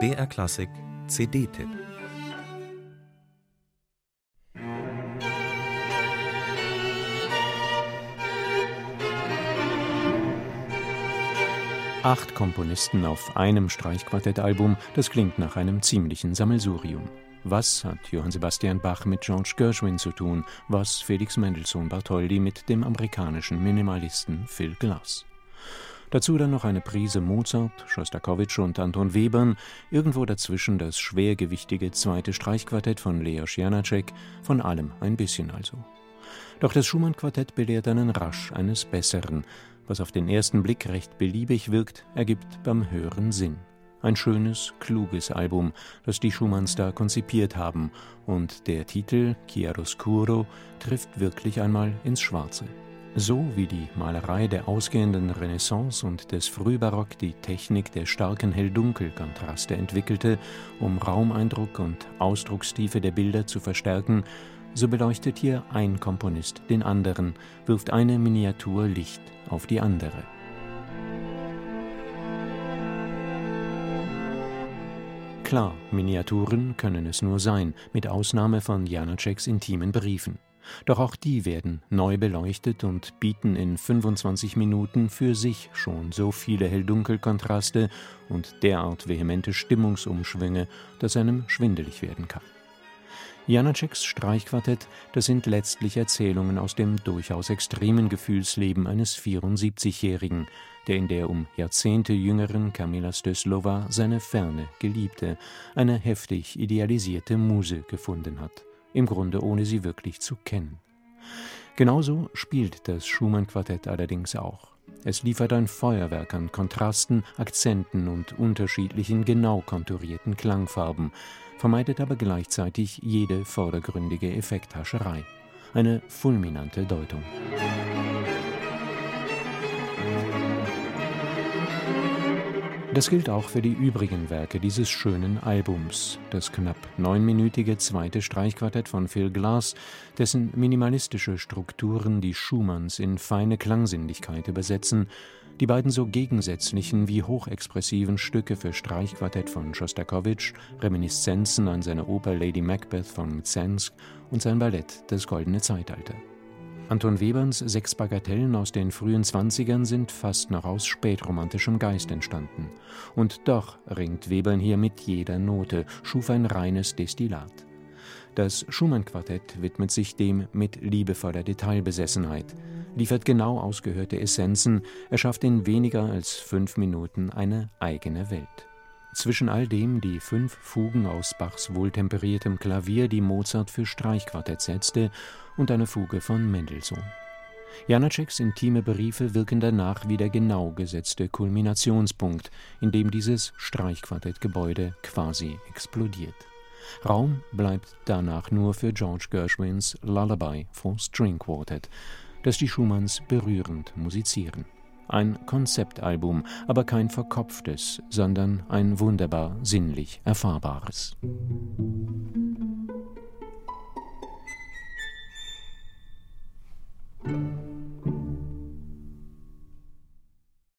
BR Klassik CD-Tipp Acht Komponisten auf einem Streichquartettalbum, das klingt nach einem ziemlichen Sammelsurium. Was hat Johann Sebastian Bach mit George Gershwin zu tun? Was Felix Mendelssohn Bartholdy mit dem amerikanischen Minimalisten Phil Glass? Dazu dann noch eine Prise Mozart, Schostakowitsch und Anton Webern, irgendwo dazwischen das schwergewichtige zweite Streichquartett von Leos Janacek, von allem ein bisschen also. Doch das Schumann-Quartett belehrt einen rasch eines Besseren, was auf den ersten Blick recht beliebig wirkt, ergibt beim Hören Sinn. Ein schönes, kluges Album, das die Schumanns da konzipiert haben, und der Titel Chiaroscuro trifft wirklich einmal ins Schwarze. So wie die Malerei der ausgehenden Renaissance und des Frühbarock die Technik der starken Hell-Dunkel-Kontraste entwickelte, um Raumeindruck und Ausdruckstiefe der Bilder zu verstärken, so beleuchtet hier ein Komponist den anderen, wirft eine Miniatur Licht auf die andere. Klar, Miniaturen können es nur sein, mit Ausnahme von Janaceks intimen Briefen. Doch auch die werden neu beleuchtet und bieten in 25 Minuten für sich schon so viele Hell-Dunkel-Kontraste und derart vehemente Stimmungsumschwünge, dass einem schwindelig werden kann. Janaceks Streichquartett, das sind letztlich Erzählungen aus dem durchaus extremen Gefühlsleben eines 74-Jährigen, der in der um Jahrzehnte jüngeren Kamila Stöslova seine ferne Geliebte, eine heftig idealisierte Muse gefunden hat, im Grunde ohne sie wirklich zu kennen. Genauso spielt das Schumann-Quartett allerdings auch. Es liefert ein Feuerwerk an Kontrasten, Akzenten und unterschiedlichen genau konturierten Klangfarben, vermeidet aber gleichzeitig jede vordergründige Effekthascherei. Eine fulminante Deutung. Das gilt auch für die übrigen Werke dieses schönen Albums. Das knapp neunminütige zweite Streichquartett von Phil Glass, dessen minimalistische Strukturen die Schumanns in feine Klangsinnlichkeit übersetzen, die beiden so gegensätzlichen wie hochexpressiven Stücke für Streichquartett von Schostakowitsch, Reminiszenzen an seine Oper Lady Macbeth von Mzensk und sein Ballett Das Goldene Zeitalter. Anton Weberns sechs Bagatellen aus den frühen Zwanzigern sind fast noch aus spätromantischem Geist entstanden. Und doch ringt Webern hier mit jeder Note, schuf ein reines Destillat. Das Schumann-Quartett widmet sich dem mit liebevoller Detailbesessenheit – liefert genau ausgehörte Essenzen, erschafft in weniger als fünf Minuten eine eigene Welt. Zwischen all dem die fünf Fugen aus Bachs wohltemperiertem Klavier, die Mozart für Streichquartett setzte, und eine Fuge von Mendelssohn. Janaceks intime Briefe wirken danach wie der genau gesetzte Kulminationspunkt, in dem dieses Streichquartettgebäude quasi explodiert. Raum bleibt danach nur für George Gershwins Lullaby for String Quartet, das die Schumanns berührend musizieren. Ein Konzeptalbum, aber kein verkopftes, sondern ein wunderbar sinnlich erfahrbares.